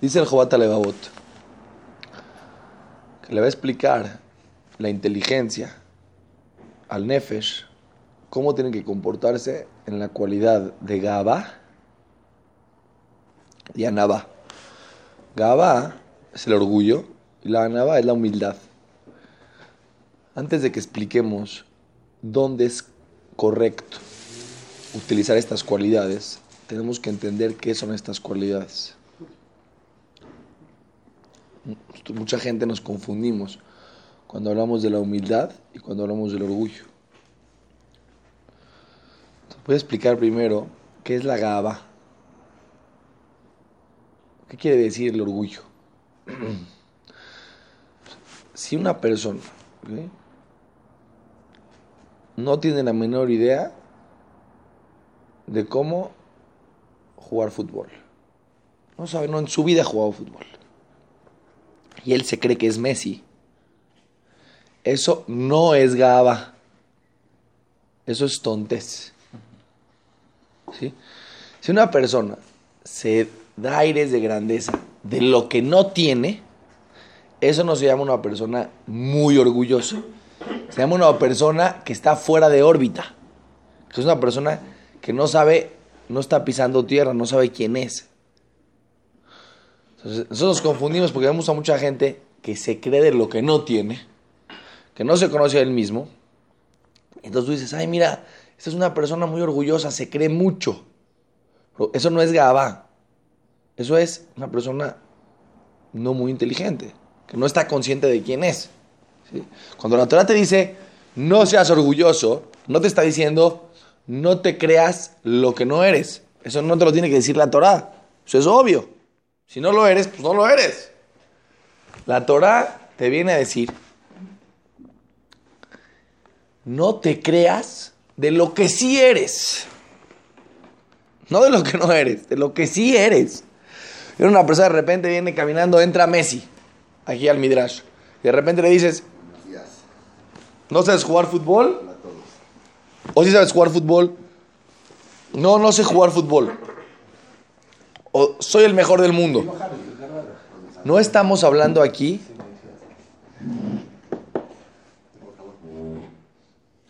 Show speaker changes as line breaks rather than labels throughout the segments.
Dice el Jobat Levavot que le va a explicar la inteligencia al Nefesh cómo tienen que comportarse en la cualidad de Gaba y Anaba. Gaba es el orgullo y la Anaba es la humildad. Antes de que expliquemos dónde es correcto utilizar estas cualidades, tenemos que entender qué son estas cualidades. Mucha gente nos confundimos cuando hablamos de la humildad y cuando hablamos del orgullo. voy a explicar primero qué es la gaba. ¿Qué quiere decir el orgullo? si una persona no tiene la menor idea de cómo jugar fútbol, no sabe, no en su vida ha jugado fútbol y él se cree que es Messi. Eso no es Gaba. Eso es tontes. ¿Sí? Si una persona se da aires de grandeza de lo que no tiene, eso no se llama una persona muy orgullosa. Se llama una persona que está fuera de órbita. Que es una persona que no sabe, no está pisando tierra, no sabe quién es nosotros nos confundimos porque vemos a mucha gente que se cree de lo que no tiene, que no se conoce a él mismo. Entonces tú dices, ay, mira, esta es una persona muy orgullosa, se cree mucho. Pero eso no es Gabá. Eso es una persona no muy inteligente, que no está consciente de quién es. Cuando la Torah te dice, no seas orgulloso, no te está diciendo, no te creas lo que no eres. Eso no te lo tiene que decir la Torah. Eso es obvio. Si no lo eres, pues no lo eres. La Torah te viene a decir, no te creas de lo que sí eres. No de lo que no eres, de lo que sí eres. Y una persona de repente viene caminando, entra Messi, aquí al Midrash. Y de repente le dices, ¿no sabes jugar fútbol? ¿O si sabes jugar fútbol? No, no sé jugar fútbol o soy el mejor del mundo. No estamos hablando aquí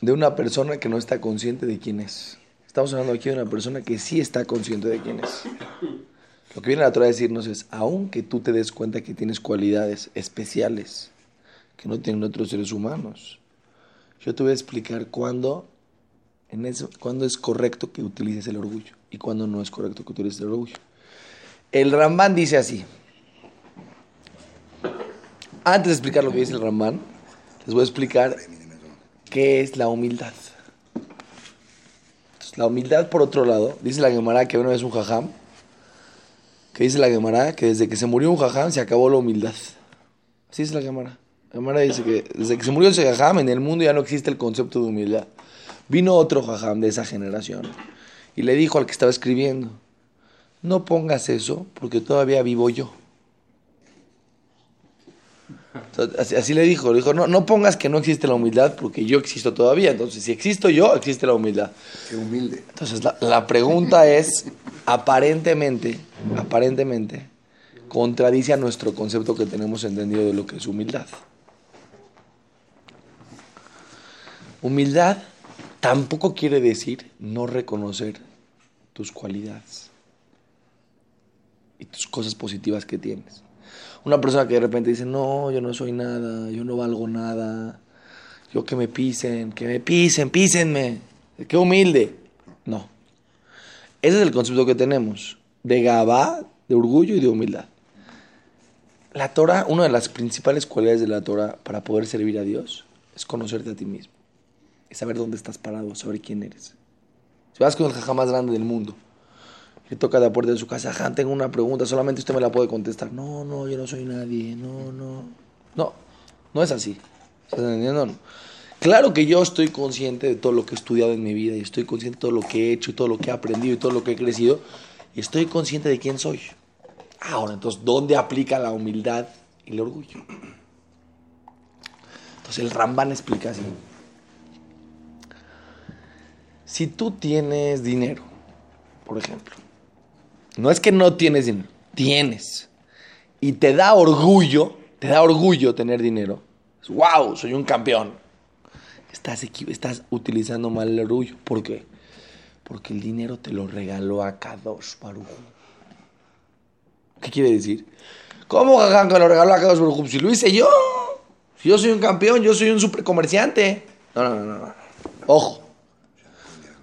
de una persona que no está consciente de quién es. Estamos hablando aquí de una persona que sí está consciente de quién es. Lo que viene la Torah a decirnos es, aunque tú te des cuenta que tienes cualidades especiales que no tienen otros seres humanos, yo te voy a explicar cuándo, en cuándo es correcto que utilices el orgullo y cuándo no es correcto que utilices el orgullo. El Ramban dice así. Antes de explicar lo que dice el Ramban, les voy a explicar qué es la humildad. la humildad, por otro lado, dice la Gemara que una vez un jajam, que dice la Gemara que desde que se murió un jajam se acabó la humildad. Así dice la Gemara. La Gemara dice que desde que se murió ese jajam en el mundo ya no existe el concepto de humildad. Vino otro jajam de esa generación y le dijo al que estaba escribiendo, no pongas eso porque todavía vivo yo. Así, le dijo, le dijo, no, no pongas que no existe la humildad porque yo existo todavía. Entonces, si existo yo, existe la humildad.
Qué humilde.
Entonces, la, la pregunta es, aparentemente, aparentemente, contradice a nuestro concepto que tenemos entendido de lo que es humildad. Humildad tampoco quiere decir no reconocer tus cualidades y tus cosas positivas que tienes. Una persona que de repente dice, no, yo no soy nada, yo no valgo nada, yo que me pisen, que me pisen, písenme, qué humilde. No. Ese es el concepto que tenemos, de gabá, de orgullo y de humildad. La Torah, una de las principales cualidades de la Torah para poder servir a Dios es conocerte a ti mismo, es saber dónde estás parado, saber quién eres. Si vas con el jajá más grande del mundo, le toca la puerta de su casa, Han, tengo una pregunta, solamente usted me la puede contestar. No, no, yo no soy nadie, no, no. No, no es así. ¿Estás entendiendo? Claro que yo estoy consciente de todo lo que he estudiado en mi vida y estoy consciente de todo lo que he hecho y todo lo que he aprendido y todo lo que he crecido y estoy consciente de quién soy. Ahora, entonces, ¿dónde aplica la humildad y el orgullo? Entonces el Ramban explica así. Si tú tienes dinero, por ejemplo, no es que no tienes dinero, tienes. y te da orgullo, te da orgullo tener dinero, wow, soy un campeón. Estás, estás utilizando mal el orgullo. ¿Por qué? Porque el dinero te lo regaló a Kadosh Baruj. ¿Qué quiere decir? ¿Cómo lo regaló a Kadosh Baruj? Si lo hice yo. Si yo soy un campeón, yo soy un supercomerciante. No, no, no, no. Ojo.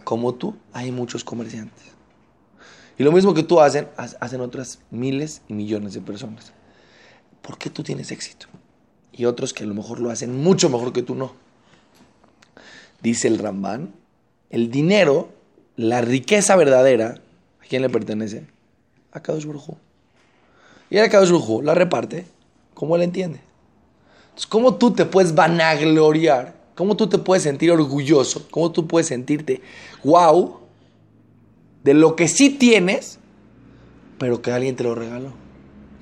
Como tú, hay muchos comerciantes. Y lo mismo que tú hacen, hacen otras miles y millones de personas. ¿Por qué tú tienes éxito? Y otros que a lo mejor lo hacen mucho mejor que tú no. Dice el Rambán, el dinero, la riqueza verdadera, ¿a quién le pertenece? A Kadosh Baruj Y a Kadosh Baruj la reparte como él entiende. Entonces, ¿cómo tú te puedes vanagloriar? ¿Cómo tú te puedes sentir orgulloso? ¿Cómo tú puedes sentirte wow de lo que sí tienes, pero que alguien te lo regaló?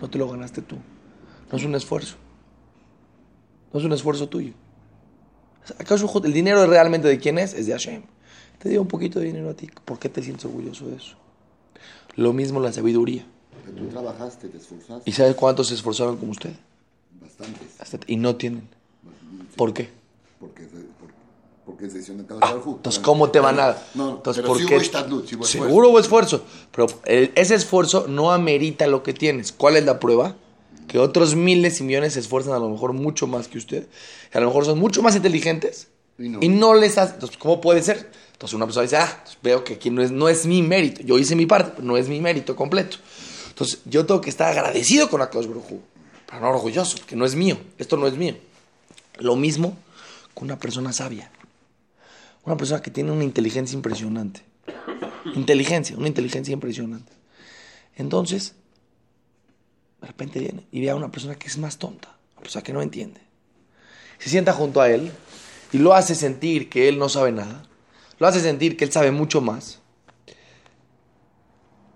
No te lo ganaste tú. No es un esfuerzo. No es un esfuerzo tuyo. ¿Acaso el dinero realmente de quién es? Es de Hashem. Te dio un poquito de dinero a ti. ¿Por qué te sientes orgulloso de eso? Lo mismo la sabiduría.
tú trabajaste, te esforzaste.
¿Y sabes cuántos se esforzaron como usted?
Bastantes.
Y no tienen. ¿Por qué?
Porque, porque es decisión de cada
ah, Entonces, ¿cómo te van a...?
No,
entonces,
pero
¿por
qué? hubo
Seguro hubo esfuerzo. Pero ese esfuerzo no amerita lo que tienes. ¿Cuál es la prueba? que otros miles y millones se esfuerzan a lo mejor mucho más que usted, que a lo mejor son mucho más inteligentes y no, les hace. Entonces, ¿cómo puede ser? Entonces una persona dice, ah, veo que aquí no es, no es mi mérito. Yo hice mi parte, pero no es mi mérito completo. Entonces yo tengo que estar agradecido con Akadosh Baruj pero no orgulloso, que no es mío. Esto no es mío. Lo mismo con una persona sabia. Una persona que tiene una inteligencia impresionante. Inteligencia, una inteligencia impresionante. Entonces, de repente viene y ve a una persona que es más tonta, una persona que no entiende. Se sienta junto a él y lo hace sentir que él no sabe nada, lo hace sentir que él sabe mucho más.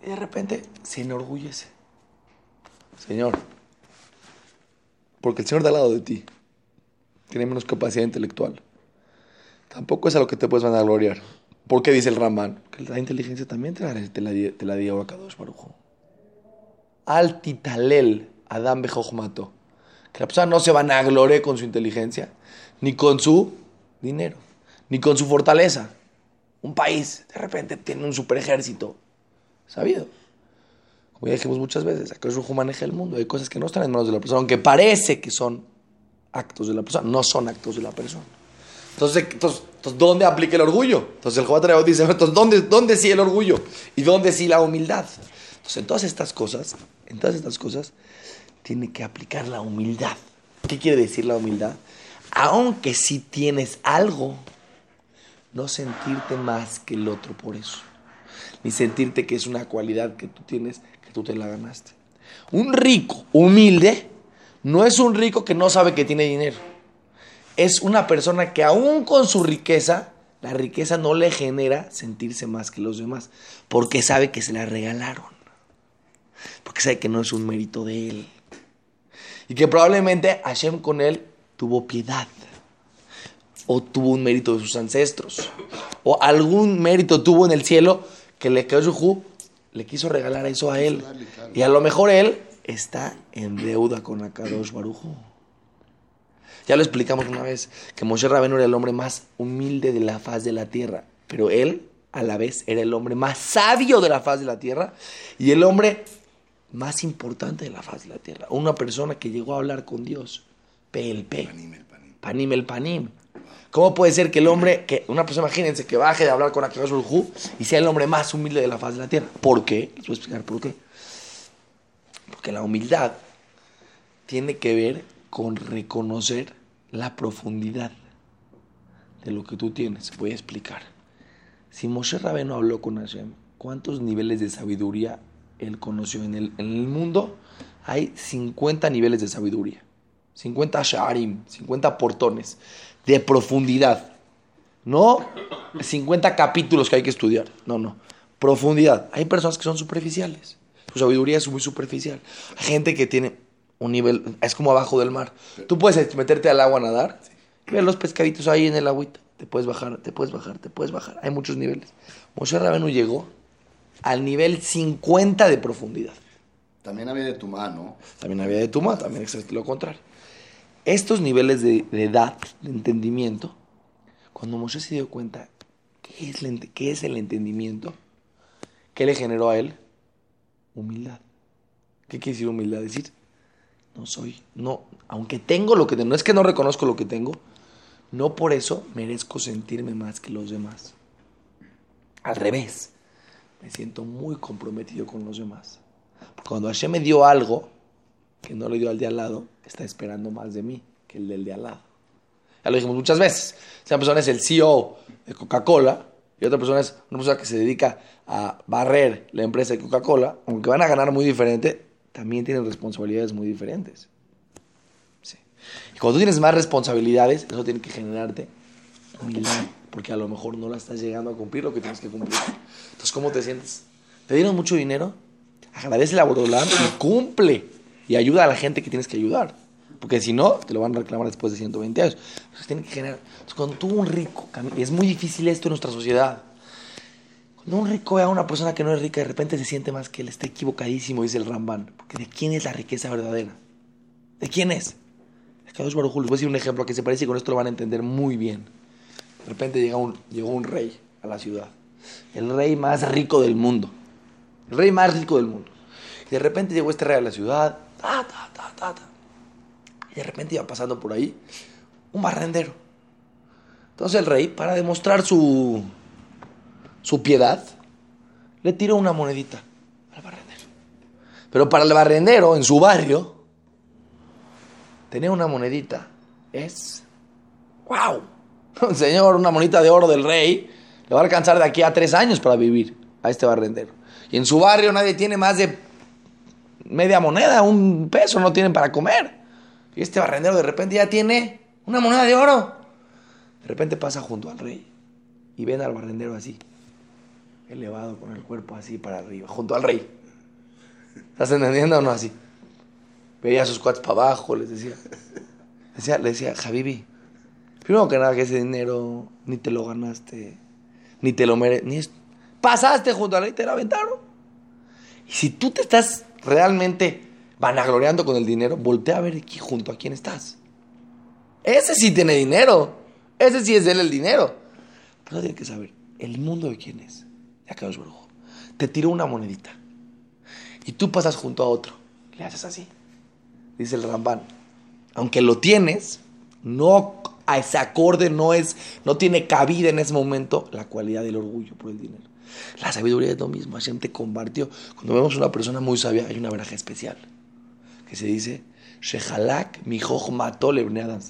Y de repente se enorgullece. Señor, porque el Señor da al lado de ti tiene menos capacidad intelectual. Tampoco es a lo que te puedes gloriar. ¿Por qué dice el Ramán? Que la inteligencia también te la, te la, te la dio a Kadosh al titalel Adam Bejojmato. Que la persona no se van a gloriar con su inteligencia, ni con su dinero, ni con su fortaleza. Un país de repente tiene un super ejército. Sabido. Como ya dijimos muchas veces, acá Rujo maneja el mundo. Hay cosas que no están en manos de la persona, aunque parece que son actos de la persona, no son actos de la persona. Entonces, entonces, ¿dónde aplica el orgullo? Entonces el Jobat dice, entonces, ¿dónde, ¿dónde sí el orgullo? ¿Y dónde sí la humildad? Entonces, en estas cosas, en todas estas cosas, tiene que aplicar la humildad. ¿Qué quiere decir la humildad? Aunque si tienes algo, no sentirte más que el otro por eso. Ni sentirte que es una cualidad que tú tienes, que tú te la ganaste. Un rico humilde no es un rico que no sabe que tiene dinero. Es una persona que aún con su riqueza, la riqueza no le genera sentirse más que los demás, porque sabe que se la regalaron porque sabe que no es un mérito de él. Y que probablemente Hashem con él tuvo piedad. O tuvo un mérito de sus ancestros. O algún mérito tuvo en el cielo que le le quiso regalar eso a él. Y a lo mejor él está en deuda con Akadosh Barujo. Ya lo explicamos una vez, que Moshe Rabenu era el hombre más humilde de la faz de la tierra, pero él a la vez era el hombre más sabio de la faz de la tierra y el hombre más importante de la faz de la tierra. Una persona que llegó a hablar con Dios. PLP. Panim el panim. Panim el panim. ¿Cómo puede ser que el hombre, que una persona, imagínense, que baje de hablar con Akadosh Hu y sea el hombre más humilde de la faz de la tierra? ¿Por qué? Les voy a explicar por qué. Porque la humildad tiene que ver con reconocer la profundidad de lo que tú tienes. Voy a explicar. Si Moshe Rabeno habló con Hashem, ¿cuántos niveles de sabiduría él conoció. En el, en el mundo hay 50 niveles de sabiduría, 50 sharim, 50 portones de profundidad. No 50 capítulos que hay que estudiar, no, no. Profundidad. Hay personas que son superficiales. Su sabiduría es muy superficial. Gente que tiene un nivel, es como abajo del mar. Tú puedes meterte al agua a nadar y ver los pescaditos ahí en el agüita. Te puedes bajar, te puedes bajar, te puedes bajar. Hay muchos niveles. Moshe Rabenu llegó al nivel 50 de profundidad.
También había de tu mano.
También había de Tumá, también existe lo contrario. Estos niveles de, de edad, de entendimiento, cuando Moshe se dio cuenta qué es, el qué es el entendimiento, ¿qué le generó a él? Humildad. ¿Qué quiere decir humildad? Decir, no soy, no, aunque tengo lo que tengo, no es que no reconozco lo que tengo, no por eso merezco sentirme más que los demás. Al revés, me siento muy comprometido con los demás. Cuando Hashem me dio algo que no le dio al de al lado, está esperando más de mí que el del de al lado. Ya lo dijimos muchas veces. Si una persona es el CEO de Coca-Cola y otra persona es una persona que se dedica a barrer la empresa de Coca-Cola, aunque van a ganar muy diferente, también tienen responsabilidades muy diferentes. Y cuando tú tienes más responsabilidades, eso tiene que generarte humildad, porque a lo mejor no la estás llegando a cumplir lo que tienes que cumplir. Entonces, ¿cómo te sientes? ¿Te dieron mucho dinero? Agradece la Borolam y cumple. Y ayuda a la gente que tienes que ayudar. Porque si no, te lo van a reclamar después de 120 años. Entonces, tiene que generar. Entonces, cuando tú un rico, es muy difícil esto en nuestra sociedad. Cuando un rico ve a una persona que no es rica, de repente se siente más que él está equivocadísimo, dice el Ramban. Porque ¿de quién es la riqueza verdadera? ¿De quién es? Kadosh Baruj. Les voy a decir un ejemplo que se parece y con esto lo van a entender muy bien. De repente llega un, llegó un rey a la ciudad. El rey más rico del mundo. El rey más rico del mundo. Y de repente llegó este rey a la ciudad. Ta, ta, ta. Y de repente iba pasando por ahí un barrendero. Entonces el rey, para demostrar su, su piedad, le tiró una monedita al barrendero. Pero para el barrendero, en su barrio, tener una monedita es... ¡Wow! Señor, una monedita de oro del rey le va a alcanzar de aquí a tres años para vivir a este barrendero. Y en su barrio nadie tiene más de media moneda, un peso, no tienen para comer. Y este barrendero de repente ya tiene una moneda de oro. De repente pasa junto al rey y ven al barrendero así, elevado con el cuerpo así para arriba, junto al rey. ¿Estás entendiendo o no así? Veía a sus cuates para abajo, les decía. decía le decía, Javibi, primero que nada que ese dinero ni te lo ganaste, ni te lo mereces, ni es- pasaste junto al rey te lo aventaron. Y si tú te estás realmente vanagloriando con el dinero, voltea a ver aquí junto a quién estás. Ese sí tiene dinero. Ese sí es él el dinero. Pero tiene que saber, el mundo de quién es. Ya quedó su brujo. Te tiró una monedita. Y tú pasas junto a otro. Le haces así. Dice el Ramban. Aunque lo tienes, no a ese acorde no es, no tiene cabida en ese momento la cualidad del orgullo por el dinero. La sabiduría es lo mismo. Hashem te compartió. Cuando vemos una persona muy sabia, hay una veraja especial que se dice Shehalak mi mató.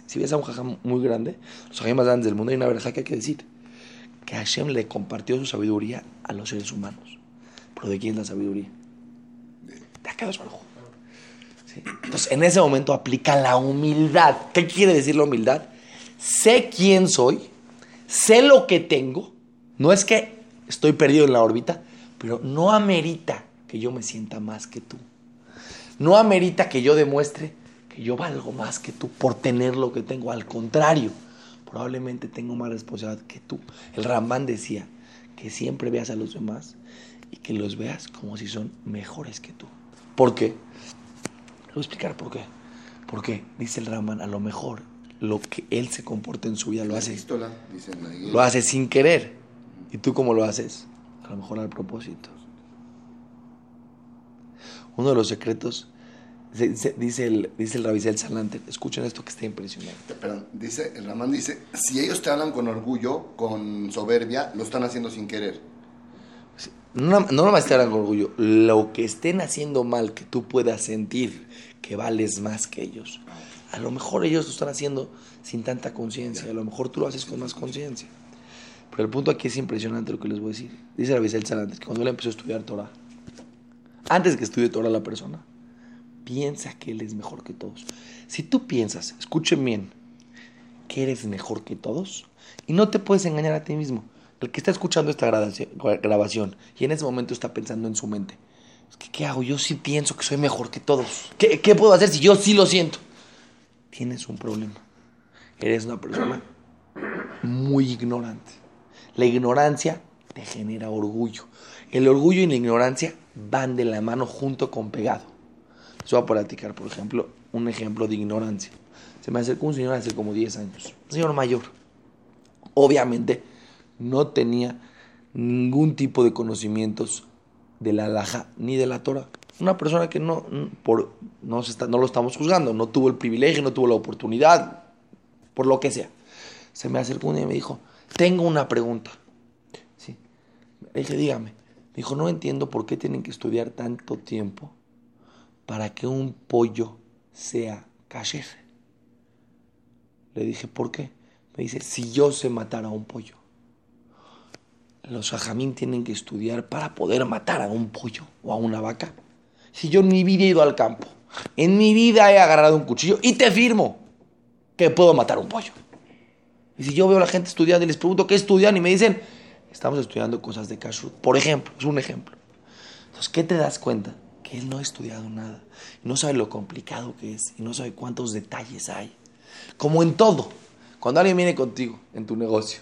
Si ves a un jajam muy grande, los jajam más grandes del mundo, hay una veraja que hay que decir que Hashem le compartió su sabiduría a los seres humanos. ¿Pero de quién es la sabiduría? De acá Baruj. ¿Sí? Entonces, en ese momento aplica la humildad. ¿Qué quiere decir la humildad? Sé quién soy, sé lo que tengo. No es que estoy perdido en la órbita, pero no amerita que yo me sienta más que tú. No amerita que yo demuestre que yo valgo más que tú por tener lo que tengo. Al contrario, probablemente tengo más responsabilidad que tú. El Ramán decía que siempre veas a los demás y que los veas como si son mejores que tú. ¿Por qué? Le voy a explicar por qué. Porque, dice el Ramán, a lo mejor lo que él se comporta en su vida lo hace, lo hace sin querer. ¿Y tú cómo lo haces? A lo mejor al propósito. Uno de los secretos, se- se- dice el, dice el Rabisel Salanter, escuchen esto que está impresionante.
Perdón, dice, el Ramán dice, si ellos te hablan con orgullo, con soberbia, lo están haciendo sin querer.
No, no nomás te hagan orgullo, lo que estén haciendo mal que tú puedas sentir que vales más que ellos. A lo mejor ellos lo están haciendo sin tanta conciencia, a lo mejor tú lo haces con más conciencia. Pero el punto aquí es impresionante lo que les voy a decir. Dice Rabisel Salanter que cuando él empezó a estudiar Torah, antes que estudie Torah la persona, piensa que él es mejor que todos. Si tú piensas, escuchen bien, que eres mejor que todos, y no te puedes engañar a ti mismo. El que está escuchando esta grabación, y en ese momento está pensando en su mente, ¿qué hago? Yo sí pienso que soy mejor que todos. ¿Qué, qué puedo hacer si yo sí lo siento? Tienes un problema. Eres una persona muy ignorante. La ignorancia te genera orgullo. El orgullo y la ignorancia van de la mano junto con pegado. Les voy a platicar, por ejemplo, un ejemplo de ignorancia. Se me acercó un señor hace como 10 años, un señor mayor. Obviamente no tenía ningún tipo de conocimientos de la alhaja ni de la Torah. Una persona que no, por, no, se está, no lo estamos juzgando, no tuvo el privilegio, no tuvo la oportunidad, por lo que sea. Se me acercó un día y me dijo, tengo una pregunta. ¿Sí? Le dije, dígame. Me dijo, no entiendo por qué tienen que estudiar tanto tiempo para que un pollo sea kasher. Le dije, ¿por qué? Me dice, si yo sé matar a un pollo, los ajamín tienen que estudiar para poder matar a un pollo o a una vaca. Si yo en mi vida he ido al campo, en mi vida he agarrado un cuchillo y te firmo que puedo matar un pollo. Y si yo veo a la gente estudiando y les pregunto qué estudian y me dicen, estamos estudiando cosas de kashrut, por ejemplo, es un ejemplo. Entonces, ¿qué te das cuenta? Que él no ha estudiado nada, no sabe lo complicado que es, y no sabe cuántos detalles hay. Como en todo, cuando alguien viene contigo en tu negocio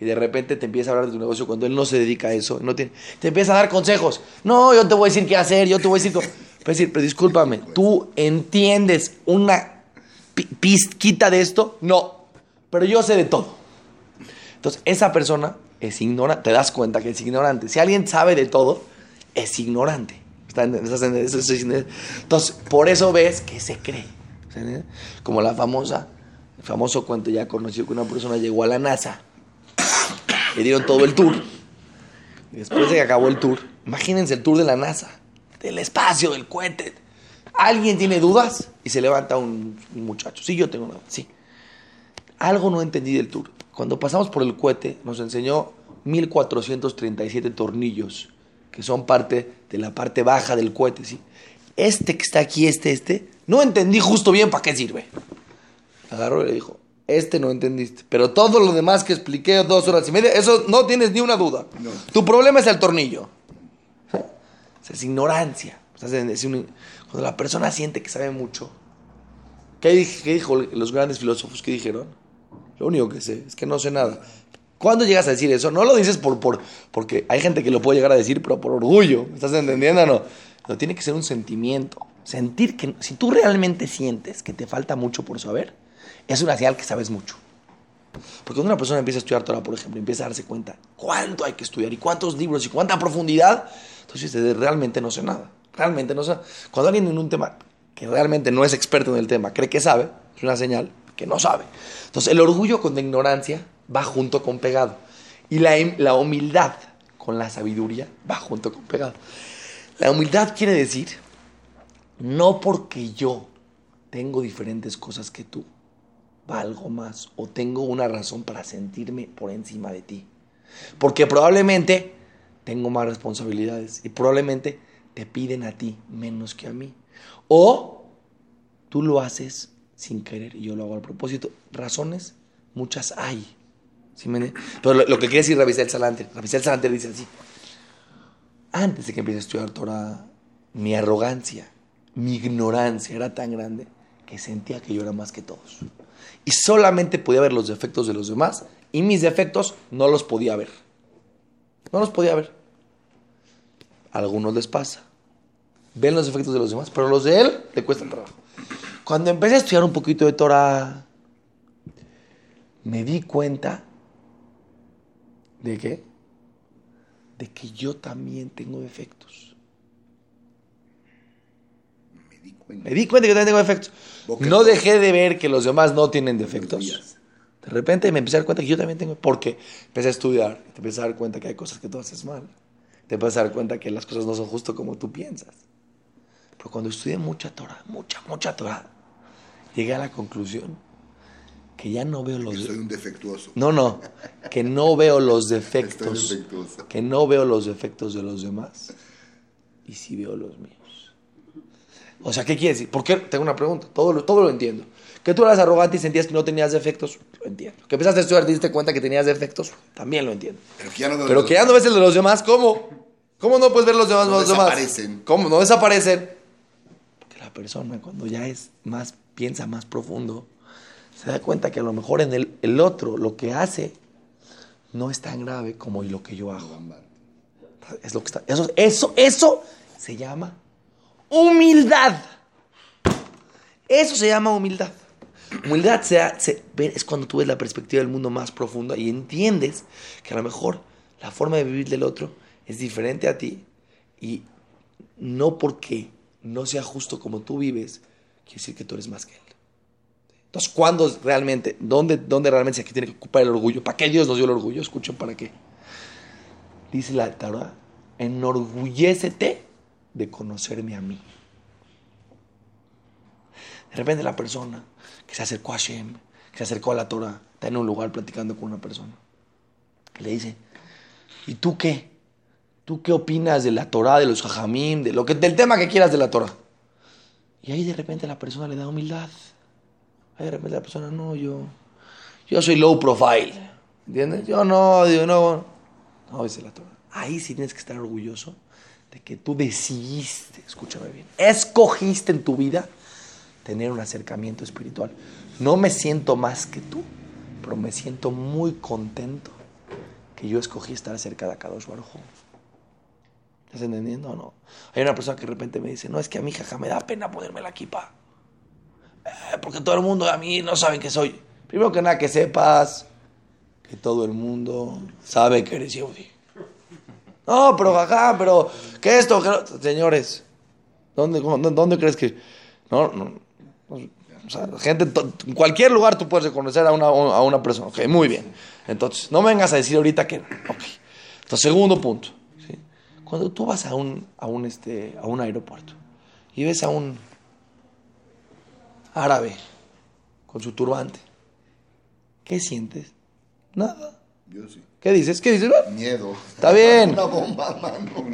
y de repente te empieza a hablar de tu negocio cuando él no se dedica a eso, no tiene, te empieza a dar consejos. No, yo te voy a decir qué hacer, yo te voy a decir... Pero, decir, pero discúlpame, ¿tú entiendes una pizquita de esto? No, pero yo sé de todo. Entonces, esa persona es ignorante, te das cuenta que es ignorante. Si alguien sabe de todo, es ignorante. Entonces, por eso ves que se cree. Como la famosa, el famoso cuento ya conocido que una persona llegó a la NASA, le dieron todo el tour. Y después de que acabó el tour, imagínense el tour de la NASA, del espacio, del cohete. ¿Alguien tiene dudas? Y se levanta un, muchacho. Sí, yo tengo una. Sí. Algo no entendí del tour. Cuando pasamos por el cohete, nos enseñó 1437 tornillos, que son parte de la parte baja del cohete, ¿sí? Este que está aquí, este, este, no entendí justo bien para qué sirve. Agarró y le dijo, este no entendiste. Pero todo lo demás que expliqué dos horas y media, eso no tienes ni una duda. Tu problema es el tornillo. es ignorancia. cuando la persona siente que sabe mucho, ¿qué, ¿qué dijo los grandes filósofos? ¿Qué dijeron? Lo único que sé es que no sé nada. ¿Cuándo llegas a decir eso? No lo dices por, por, porque hay gente que lo puede llegar a decir, pero por orgullo. ¿Estás entendiendo? No. No, tiene que ser un sentimiento. Sentir que, si tú realmente sientes que te falta mucho por saber, es una señal que sabes mucho. Porque cuando una persona empieza a estudiar Torah, por ejemplo, empieza a darse cuenta cuánto hay que estudiar y cuántos libros y cuánta profundidad, entonces realmente no sé nada. Realmente no sé. Cuando alguien en un tema que realmente no es experto en el tema cree que sabe, es una señal que no sabe. Entonces el orgullo con la ignorancia va junto con pegado. Y la, la humildad con la sabiduría va junto con pegado. La humildad quiere decir, no porque yo tengo diferentes cosas que tú, valgo más o tengo una razón para sentirme por encima de ti. Porque probablemente tengo más responsabilidades y probablemente te piden a ti menos que a mí. O tú lo haces sin querer y yo lo hago al propósito. Razones, muchas hay. Pero lo, que quiere decir Rabisel Salante, Rabisel Salante dice así. Antes de que empiece a estudiar Torah, mi arrogancia, mi ignorancia era tan grande que sentía que yo era más que todos y solamente podía ver los defectos de los demás y mis defectos no los podía ver. No los podía ver. A algunos les pasa. Ven los defectos de los demás, pero los de él le cuestan trabajo. Cuando empecé a estudiar un poquito de Torah, me di cuenta de qué? De que yo también tengo defectos. Me di cuenta. Me di cuenta que yo también tengo defectos. No dejé de ver que los demás no tienen defectos. De repente me empecé a dar cuenta que yo también tengo. Porque empecé a estudiar. Te empecé a dar cuenta que hay cosas que tú haces mal. Te empecé a dar cuenta que las cosas no son justo como tú piensas. Pero cuando estudié mucha Torah, mucha, mucha Torah, llegué a la conclusión que ya no veo los.
Que soy un defectuoso.
No, no. Que no veo los defectos. Que no veo los defectos de los demás. Y sí veo los míos. O sea, ¿qué quiere decir? ¿Por qué? Tengo una pregunta. Todo lo, todo lo entiendo. Que tú eras arrogante y sentías que no tenías defectos, lo entiendo. Que empezaste a estudiar y te diste cuenta que tenías defectos, también lo entiendo. Pero que ya no, Pero que ya no ves el de los demás, ¿cómo? ¿Cómo no puedes ver los demás? No los desaparecen. ¿Cómo? No desaparecen. Porque la persona cuando ya es más, piensa más profundo, se da cuenta que a lo mejor en el, el otro lo que hace no es tan grave como lo que yo hago. Es lo que está. Eso, eso, eso se llama humildad. Eso se llama humildad. Humildad se, se- es cuando tú ves la perspectiva del mundo más profunda y entiendes que a lo mejor la forma de vivir del otro es diferente a ti y no porque no sea justo como tú vives, quiere decir que tú eres más que él. Entonces, ¿cuándo realmente, dónde, dónde realmente se tiene que ocupar el orgullo? ¿Para qué Dios nos dio el orgullo? Escuchen, ¿para qué? Dice la Torah, enorgullécete de conocerme a mí. De repente la persona que se acercó a Hashem, que se acercó a la Torah, está en un lugar platicando con una persona. Y le dice, ¿y tú qué? ¿Tú qué opinas de la Torah, de los jajamim, de lo que, del tema que quieras de la Torah? Y ahí de repente la persona le da humildad. Ahí de repente la persona, no, yo, yo soy low profile. ¿Entiendes? Yo no, yo no. No, dice la Torah. Ahí sí tienes que estar orgulloso de que tú decidiste, escúchame bien, escogiste en tu vida tener un acercamiento espiritual. No me siento más que tú, pero me siento muy contento que yo escogí estar cerca de Akadosh Baruj. ¿Estás entendiendo o no? Hay una persona que de repente me dice, no, es que a mi jaja me da pena ponerme la equipa. Porque todo el mundo a mí no saben que soy. Primero que nada, que sepas que todo el mundo sabe que eres Yehudi. No, pero jaja, pero ¿qué esto? ¿Qué lo-?" Señores, ¿dónde, dónde, dónde crees que.? No, no. O sea, gente, en cualquier lugar tú puedes reconocer a una, a una persona. Ok, muy bien. Entonces, no me vengas a decir ahorita que. Ok. Entonces, segundo punto. ¿sí? Cuando tú vas a un, a, un, este, a un aeropuerto y ves a un árabe con su turbante, ¿qué sientes? Nada.
Yo sí.
¿Qué dices? ¿Qué dices?
Miedo.
Está bien.
Una bomba, mano.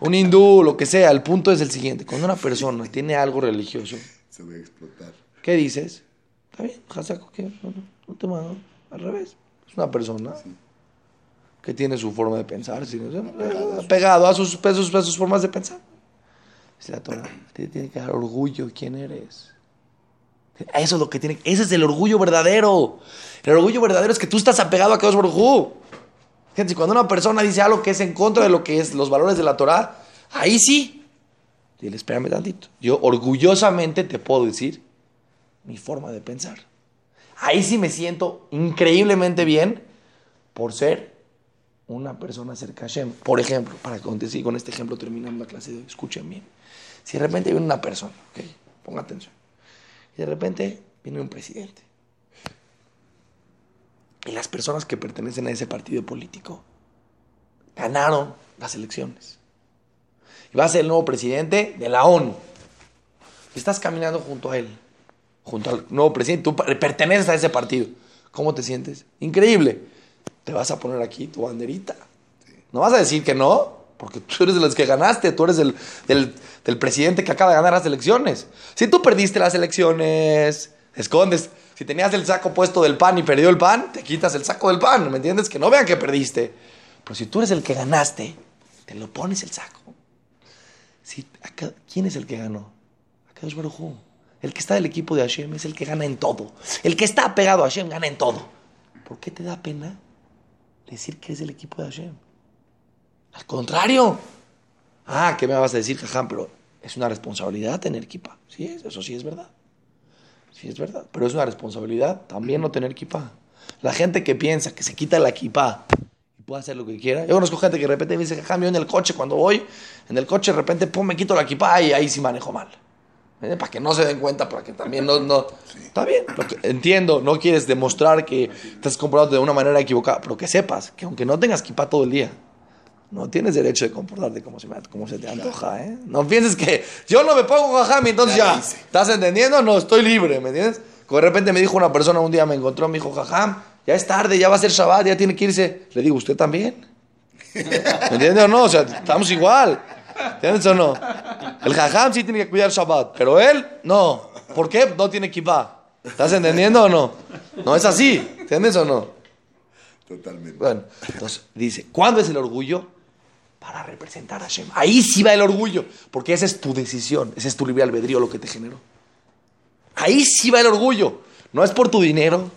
Un hindú, lo que sea. El punto es el siguiente. Cuando una persona tiene algo religioso,
Se va a explotar.
¿qué dices? Está bien, Hasako, ¿qué? No, te mando. Al revés. Es una persona que tiene su forma de pensar, ¿sí? Apegado a sus, a sus, a sus formas de pensar. Es la Torah. Te tiene que dar orgullo quién eres. Eso es lo que tiene. Ese es el orgullo verdadero. El orgullo verdadero es que tú estás apegado a Kadosh Baruj. Gente, cuando una persona dice algo que es en contra de lo que es los valores de la Torah, ahí sí. Dile, espérame tantito. Yo orgullosamente te puedo decir mi forma de pensar. Ahí sí me siento increíblemente bien por ser una persona cerca a Hashem. Por ejemplo, para contestar con este ejemplo terminamos la clase de hoy, escuchen bien. Si de repente viene una persona, ok, ponga atención, y de repente viene un presidente, y las personas que pertenecen a ese partido político ganaron las elecciones. Y va a ser el nuevo presidente de la ONU. Y estás caminando junto a él, junto al nuevo presidente, tú per- perteneces a ese partido. ¿Cómo te sientes? Increíble. Te vas a poner aquí tu banderita. No vas a decir que no, porque tú eres de los que ganaste, tú eres el, del, del presidente que acaba de ganar las elecciones. Si tú perdiste las elecciones, escondes. Si tenías el saco puesto del pan y perdió el pan, te quitas el saco del pan, ¿me entiendes? Que no vean que perdiste. Pero si tú eres el que ganaste, te lo pones el saco. Si, ¿Quién es el que ganó? Akadosh Baruj. El que está del equipo de Hashem es el que gana en todo. El que está pegado a Hashem gana en todo. ¿Por qué te da pena decir que eres del equipo de Hashem? Al contrario. Ah, ¿qué me vas a decir, Jajam? Pero es una responsabilidad tener equipa. Sí, es, eso sí es verdad. Sí es verdad. Pero es una responsabilidad también no tener equipa. La gente que piensa que se quita la equipa y puede hacer lo que quiera. Yo conozco gente que de repente me dice, Jajam, yo en el coche, cuando voy, en el coche de repente, pum, me quito la equipa y ahí sí manejo mal. ¿Eh? Para que no se den cuenta, para que también no... no Está bien, entiendo, no quieres demostrar que estás comportando de una manera equivocada, pero que sepas que aunque no tengas equipa todo el día, no tienes derecho de comportarte como se, como se te antoja, ¿eh? No pienses que yo no me pongo jajam y entonces
Ya.
¿Estás entendiendo? No, estoy libre, ¿me entiendes? Como de repente me dijo una persona un día, me encontró, me dijo, jajam, ya es tarde, ya va a ser Shabbat, ya tiene que irse. Le digo, ¿usted también? ¿Me entiende o no? O sea, estamos igual. ¿Entiendes o no? El jajam sí tiene que cuidar Shabbat, pero él no. ¿Por qué? No tiene kippah. ¿Estás entendiendo o no? No es así. ¿Entiendes o no?
Totalmente.
Bueno, entonces dice, ¿cuándo es el orgullo? Para representar a Hashem. Ahí sí va el orgullo, porque esa es tu decisión, ese es tu libre albedrío lo que te generó. Ahí sí va el orgullo. No es por tu dinero,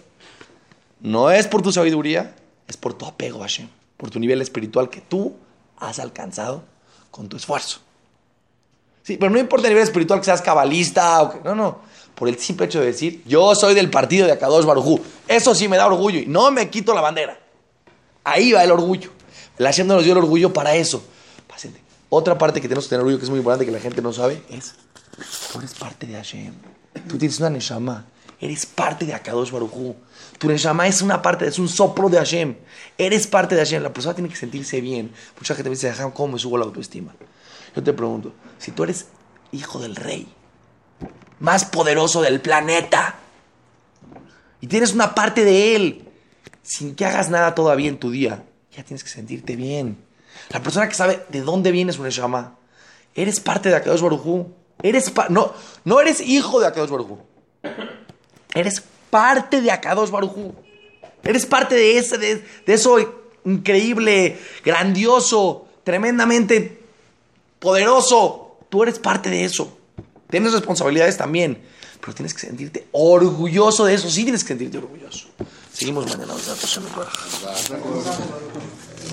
no es por tu sabiduría, es por tu apego a Hashem, por tu nivel espiritual que tú has alcanzado con tu esfuerzo. Sí, pero no importa el nivel espiritual que seas cabalista o que, no, no. por el simple hecho de decir, yo soy del partido de Akadosh Barujú. Eso sí me da orgullo y no me quito la bandera. Ahí va el orgullo. La Hashem nos dio el orgullo para eso. Paciente. Otra parte que tenemos que tener orgullo, que es muy importante, que la gente no sabe, es, tú eres parte de Hashem. Tú tienes una Neshama. Eres parte de Akadosh Barujú. Tu Neshama es una parte, es un soplo de Hashem. Eres parte de Hashem. La persona tiene que sentirse bien. Mucha gente me dice, ¿cómo me subo la autoestima? Yo te pregunto, si tú eres hijo del rey, más poderoso del planeta, y tienes una parte de él, sin que hagas nada todavía en tu día, ya tienes que sentirte bien. La persona que sabe de dónde viene su Neshama, eres parte de Akadosh Barujú. Eres no, no eres hijo de Akadosh Barujú. Eres parte de Akadosh Barujú. Eres parte de ese, de, de eso increíble, grandioso, tremendamente poderoso. Tú eres parte de eso. Tienes responsabilidades también. Pero tienes que sentirte orgulloso de eso. Sí tienes que sentirte orgulloso. Seguimos mañana.